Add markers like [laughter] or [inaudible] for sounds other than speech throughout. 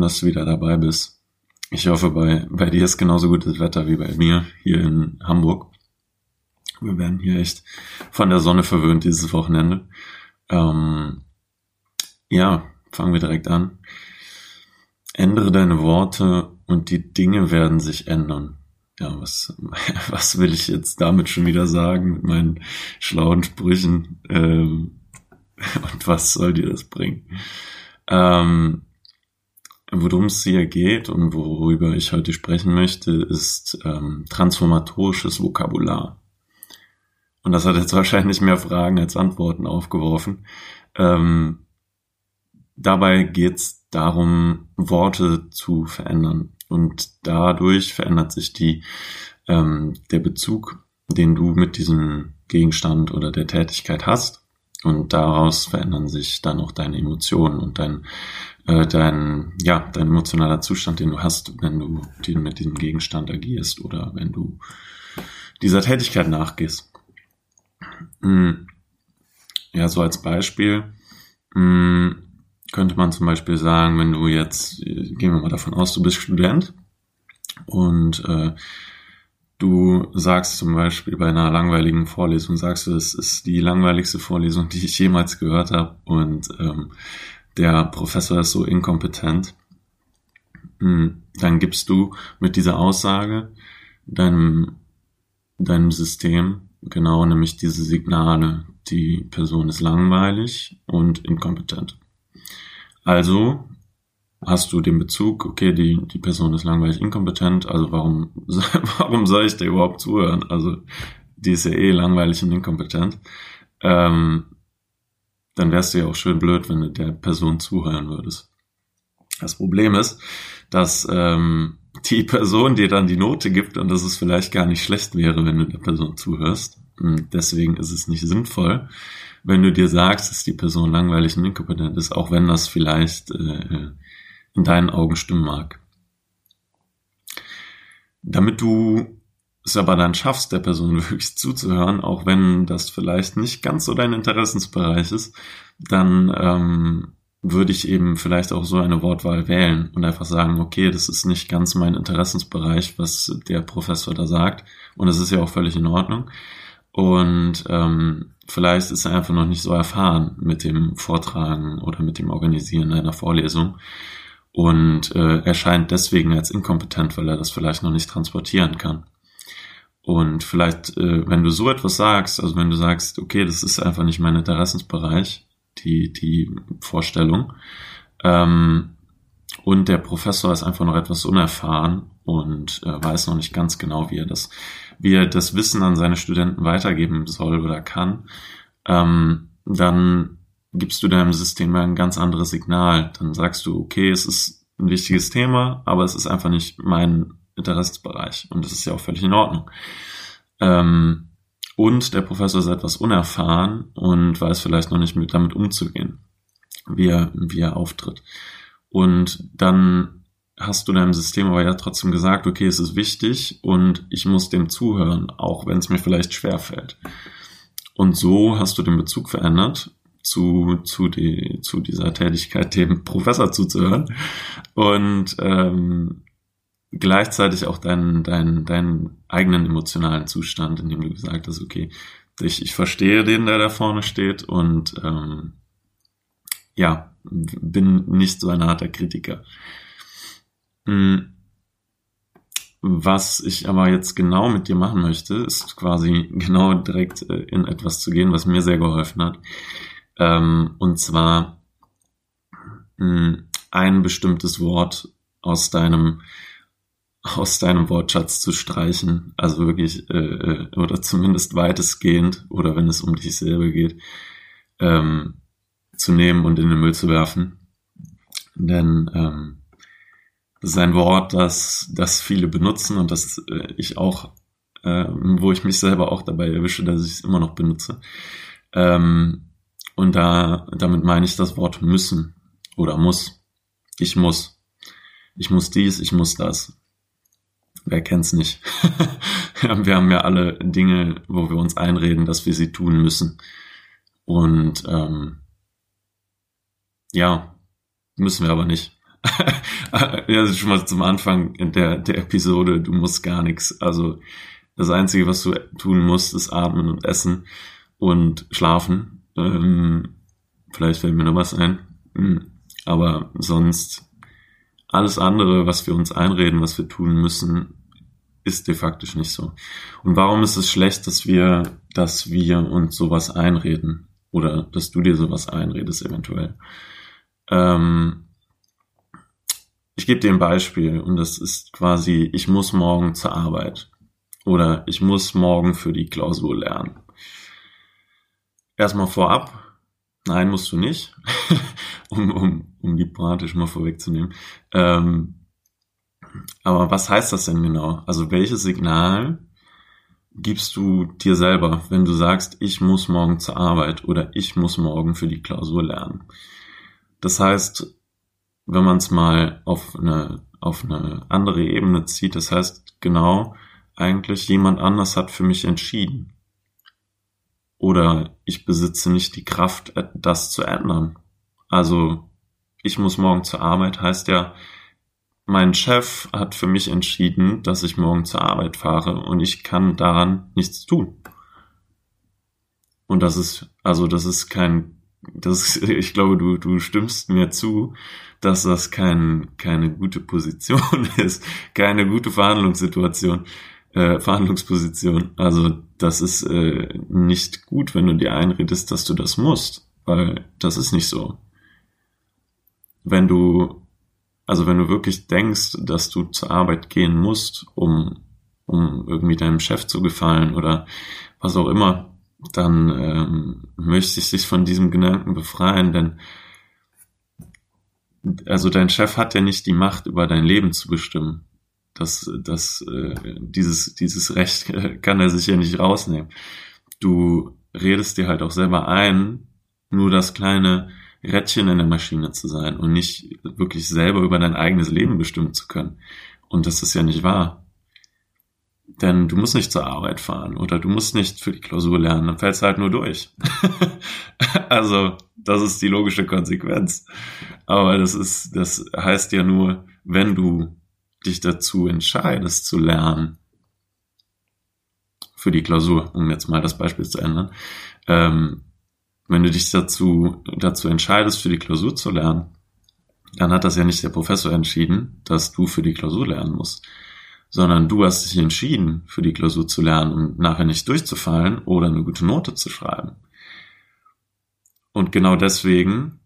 Schön, dass du wieder dabei bist. Ich hoffe, bei, bei dir ist genauso gutes Wetter wie bei mir hier in Hamburg. Wir werden hier echt von der Sonne verwöhnt dieses Wochenende. Ähm, ja, fangen wir direkt an. Ändere deine Worte und die Dinge werden sich ändern. Ja, was, [laughs] was will ich jetzt damit schon wieder sagen mit meinen schlauen Sprüchen? Ähm, [laughs] und was soll dir das bringen? Ähm, worum es hier geht und worüber ich heute sprechen möchte, ist ähm, transformatorisches Vokabular. Und das hat jetzt [laughs] wahrscheinlich mehr Fragen als Antworten aufgeworfen. Ähm, dabei geht es darum, Worte zu verändern. Und dadurch verändert sich die, ähm, der Bezug, den du mit diesem Gegenstand oder der Tätigkeit hast. Und daraus verändern sich dann auch deine Emotionen und dein, äh, dein, ja, dein emotionaler Zustand, den du hast, wenn du mit diesem Gegenstand agierst oder wenn du dieser Tätigkeit nachgehst. Hm. Ja, so als Beispiel hm, könnte man zum Beispiel sagen, wenn du jetzt, gehen wir mal davon aus, du bist Student und äh, Du sagst zum Beispiel bei einer langweiligen Vorlesung, sagst du, es ist die langweiligste Vorlesung, die ich jemals gehört habe und ähm, der Professor ist so inkompetent. Hm, dann gibst du mit dieser Aussage deinem, deinem System genau nämlich diese Signale, die Person ist langweilig und inkompetent. Also hast du den Bezug, okay, die, die Person ist langweilig inkompetent, also warum, [laughs] warum soll ich dir überhaupt zuhören? Also, die ist ja eh langweilig und inkompetent. Ähm, dann wärst du ja auch schön blöd, wenn du der Person zuhören würdest. Das Problem ist, dass ähm, die Person dir dann die Note gibt und dass es vielleicht gar nicht schlecht wäre, wenn du der Person zuhörst. Und deswegen ist es nicht sinnvoll, wenn du dir sagst, dass die Person langweilig und inkompetent ist, auch wenn das vielleicht äh, in deinen Augen stimmen mag. Damit du es aber dann schaffst, der Person [laughs] wirklich zuzuhören, auch wenn das vielleicht nicht ganz so dein Interessensbereich ist, dann ähm, würde ich eben vielleicht auch so eine Wortwahl wählen und einfach sagen, okay, das ist nicht ganz mein Interessensbereich, was der Professor da sagt. Und das ist ja auch völlig in Ordnung. Und ähm, vielleicht ist er einfach noch nicht so erfahren mit dem Vortragen oder mit dem Organisieren einer Vorlesung und äh, erscheint deswegen als inkompetent, weil er das vielleicht noch nicht transportieren kann. Und vielleicht, äh, wenn du so etwas sagst, also wenn du sagst, okay, das ist einfach nicht mein Interessensbereich, die, die Vorstellung, ähm, und der Professor ist einfach noch etwas unerfahren und äh, weiß noch nicht ganz genau, wie er das, wie er das Wissen an seine Studenten weitergeben soll oder kann, ähm, dann gibst du deinem System ein ganz anderes Signal. Dann sagst du, okay, es ist ein wichtiges Thema, aber es ist einfach nicht mein Interessensbereich. Und das ist ja auch völlig in Ordnung. Ähm, und der Professor ist etwas unerfahren und weiß vielleicht noch nicht mit damit umzugehen, wie er, wie er auftritt. Und dann hast du deinem System aber ja trotzdem gesagt, okay, es ist wichtig und ich muss dem zuhören, auch wenn es mir vielleicht schwer fällt. Und so hast du den Bezug verändert zu, zu, die, zu dieser Tätigkeit, dem Professor zuzuhören und ähm, gleichzeitig auch deinen, deinen, deinen eigenen emotionalen Zustand, in dem du gesagt hast, okay, ich, ich verstehe den, der da vorne steht und ähm, ja, bin nicht so ein harter Kritiker. Hm. Was ich aber jetzt genau mit dir machen möchte, ist quasi genau direkt äh, in etwas zu gehen, was mir sehr geholfen hat. Ähm, und zwar mh, hm, ein bestimmtes Wort aus deinem aus deinem Wortschatz zu streichen, also wirklich äh, äh, oder zumindest weitestgehend oder wenn es um dich selber geht, ähm, zu nehmen und in den Müll zu werfen. Denn ähm, das ist ein Wort, das, das viele benutzen und das äh, ich auch, äh, wo ich mich selber auch dabei erwische, dass ich es immer noch benutze. Ähm, und da, damit meine ich das Wort müssen oder muss. Ich muss. Ich muss dies, ich muss das. Wer kennt's nicht? [laughs] wir haben ja alle Dinge, wo wir uns einreden, dass wir sie tun müssen. Und ähm, ja, Müssen wir aber nicht. [laughs] ja, schon mal zum Anfang der, der Episode, du musst gar nichts. Also das Einzige, was du tun musst, ist atmen und essen und schlafen. Ähm, vielleicht fällt mir noch was ein. Hm, aber sonst alles andere, was wir uns einreden, was wir tun müssen, ist de facto nicht so. Und warum ist es schlecht, dass wir, dass wir uns sowas einreden? Oder dass du dir sowas einredest eventuell? Ähm, ich gebe dir ein Beispiel und das ist quasi, ich muss morgen zur Arbeit oder ich muss morgen für die Klausur lernen. Erstmal vorab, nein, musst du nicht, [laughs] um, um, um die Pointe schon mal vorwegzunehmen. Ähm, aber was heißt das denn genau? Also welches Signal gibst du dir selber, wenn du sagst, ich muss morgen zur Arbeit oder ich muss morgen für die Klausur lernen? Das heißt, wenn man es mal auf eine, auf eine andere Ebene zieht, das heißt genau, eigentlich jemand anders hat für mich entschieden. Oder ich besitze nicht die Kraft, das zu ändern. Also, ich muss morgen zur Arbeit heißt ja, mein Chef hat für mich entschieden, dass ich morgen zur Arbeit fahre und ich kann daran nichts tun. Und das ist, also das ist kein, das ist, [laughs] ich glaube, du, du stimmst mir zu, dass das kein, keine gute Position [laughs] ist, keine gute Verhandlungssituation, äh, Verhandlungsposition. Also das ist äh, nicht gut, wenn du dir einredest, dass du das musst, weil das ist nicht so. Wenn du also wenn du wirklich denkst, dass du zur Arbeit gehen musst, um, um irgendwie deinem Chef zu gefallen oder was auch immer, dann ähm, möchte ich dich von diesem Gedanken befreien, denn also dein Chef hat ja nicht die Macht, über dein Leben zu bestimmen. Das, das, äh, dieses, dieses Recht [laughs] kann er sich ja nicht rausnehmen. Du redest dir halt auch selber ein, nur das kleine Rädchen in der Maschine zu sein und nicht wirklich selber über dein eigenes Leben bestimmen zu können. Und das ist ja nicht wahr. Denn du musst nicht zur Arbeit fahren oder du musst nicht für die Klausur lernen, dann fällst du halt nur durch. [laughs] also, das ist die logische Konsequenz. Aber das ist, das heißt ja nur, wenn du dich dazu entscheidest zu lernen, für die Klausur, um jetzt mal das Beispiel zu ändern, ähm, wenn du dich dazu, dazu entscheidest, für die Klausur zu lernen, dann hat das ja nicht der Professor entschieden, dass du für die Klausur lernen musst, sondern du hast dich entschieden, für die Klausur zu lernen, um nachher nicht durchzufallen oder eine gute Note zu schreiben. Und genau deswegen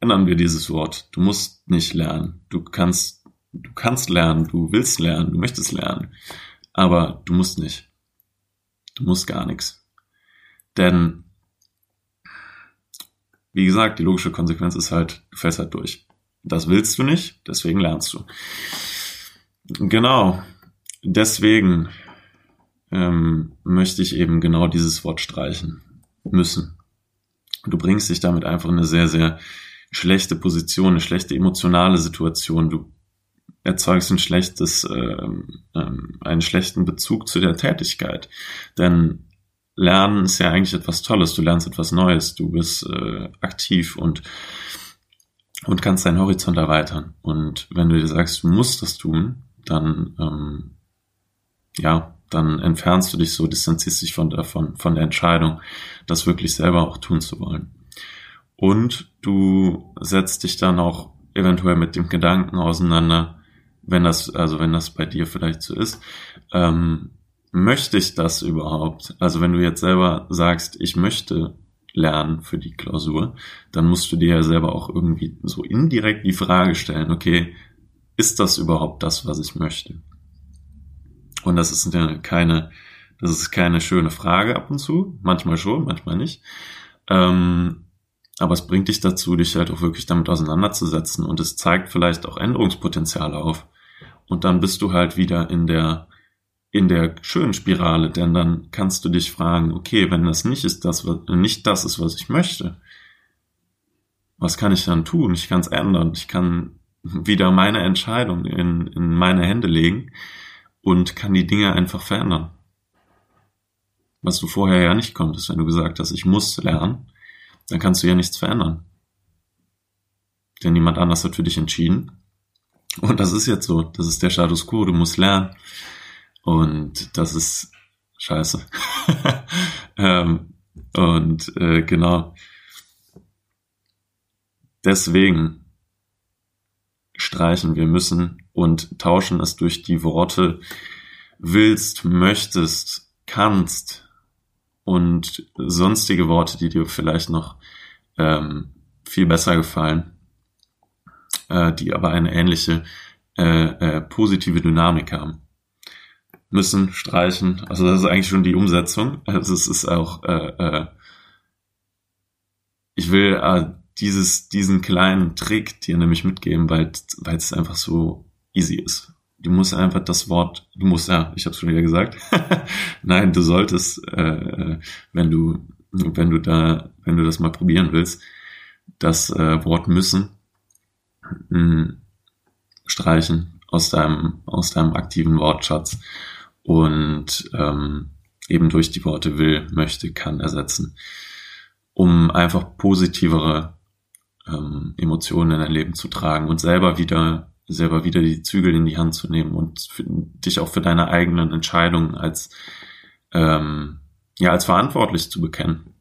ändern wir dieses Wort. Du musst nicht lernen. Du kannst, du kannst lernen, du willst lernen, du möchtest lernen. Aber du musst nicht. Du musst gar nichts. Denn wie gesagt, die logische Konsequenz ist halt, du fällst halt durch. Das willst du nicht, deswegen lernst du. Genau, deswegen ähm, möchte ich eben genau dieses Wort streichen müssen. Du bringst dich damit einfach in eine sehr, sehr schlechte Position, eine schlechte emotionale Situation. Du erzeugst ein schlechtes, äh, äh, einen schlechten Bezug zu der Tätigkeit. Denn Lernen ist ja eigentlich etwas Tolles. Du lernst etwas Neues, du bist äh, aktiv und, und kannst deinen Horizont erweitern. Und wenn du dir sagst, du musst das tun, dann, ähm, ja, dann entfernst du dich so, distanzierst dich von, davon, von der Entscheidung, das wirklich selber auch tun zu wollen. Und du setzt dich dann auch eventuell mit dem Gedanken auseinander, wenn das, also wenn das bei dir vielleicht so ist, ähm, möchte ich das überhaupt? Also wenn du jetzt selber sagst, ich möchte lernen für die Klausur, dann musst du dir ja selber auch irgendwie so indirekt die Frage stellen, okay, ist das überhaupt das, was ich möchte? Und das ist keine, das ist keine schöne Frage ab und zu, manchmal schon, manchmal nicht. Ähm, aber es bringt dich dazu, dich halt auch wirklich damit auseinanderzusetzen und es zeigt vielleicht auch Änderungspotenziale auf. Und dann bist du halt wieder in der in der schönen Spirale, denn dann kannst du dich fragen, okay, wenn das nicht ist, das, was, nicht das ist, was ich möchte, was kann ich dann tun? Ich kann es ändern. Ich kann wieder meine Entscheidung in, in meine Hände legen und kann die Dinge einfach verändern. Was du vorher ja nicht konntest, wenn du gesagt hast, ich muss lernen, dann kannst du ja nichts verändern. denn niemand anders hat für dich entschieden. Und das ist jetzt so, das ist der Status quo, du musst lernen. Und das ist scheiße. [laughs] ähm, und äh, genau. Deswegen streichen wir müssen und tauschen es durch die Worte willst, möchtest, kannst und sonstige Worte, die dir vielleicht noch ähm, viel besser gefallen, äh, die aber eine ähnliche äh, äh, positive Dynamik haben. Müssen streichen, also das ist eigentlich schon die Umsetzung. Also es ist auch, äh, äh, ich will äh, dieses, diesen kleinen Trick dir nämlich mitgeben, weil, weil es einfach so easy ist. Du musst einfach das Wort, du musst, ja, ich habe es schon wieder gesagt. [laughs] Nein, du solltest, äh, wenn du, wenn du da, wenn du das mal probieren willst, das äh, Wort müssen mh, hm, streichen aus deinem, aus deinem aktiven Wortschatz. Und ähm, eben durch die Worte will, möchte, kann ersetzen, um einfach positivere ähm, Emotionen in dein Leben zu tragen und selber wieder selber wieder die Zügel in die Hand zu nehmen und für, dich auch für deine eigenen Entscheidungen als ähm, ja als verantwortlich zu bekennen.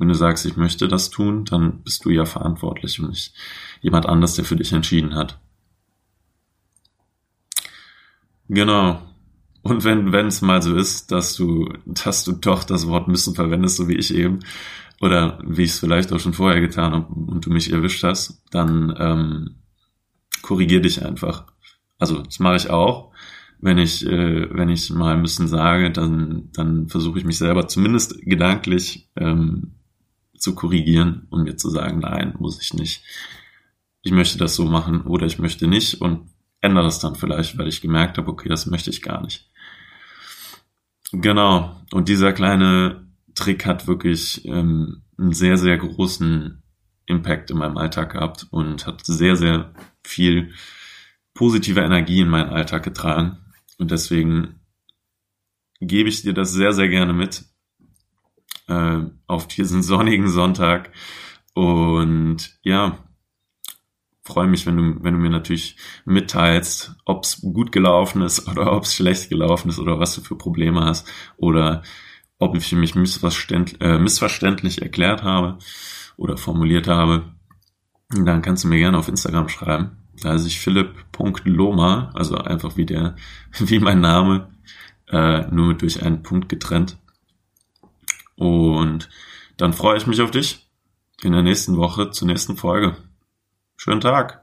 Wenn du sagst, ich möchte das tun, dann bist du ja verantwortlich und nicht jemand anders, der für dich entschieden hat. Genau. Und wenn wenn es mal so ist, dass du dass du doch das Wort müssen verwendest, so wie ich eben, oder wie ich es vielleicht auch schon vorher getan habe und du mich erwischt hast, dann ähm, korrigier dich einfach. Also das mache ich auch. Wenn ich, äh, wenn ich mal müssen sage, dann, dann versuche ich mich selber zumindest gedanklich ähm, zu korrigieren und mir zu sagen, nein, muss ich nicht. Ich möchte das so machen oder ich möchte nicht und ändere das dann vielleicht, weil ich gemerkt habe, okay, das möchte ich gar nicht. Genau. Und dieser kleine Trick hat wirklich ähm, einen sehr, sehr großen Impact in meinem Alltag gehabt und hat sehr, sehr viel positive Energie in meinen Alltag getragen. Und deswegen gebe ich dir das sehr, sehr gerne mit äh, auf diesen sonnigen Sonntag. Und ja, freue mich, wenn du, wenn du mir natürlich mitteilst, ob es gut gelaufen ist oder ob es schlecht gelaufen ist oder was du für Probleme hast oder ob ich mich missverständlich, äh, missverständlich erklärt habe oder formuliert habe, dann kannst du mir gerne auf Instagram schreiben. Da ist ich philipp.loma, also einfach wie der, [laughs] wie mein Name, äh, nur durch einen Punkt getrennt. Und dann freue ich mich auf dich in der nächsten Woche zur nächsten Folge. Schönen Tag.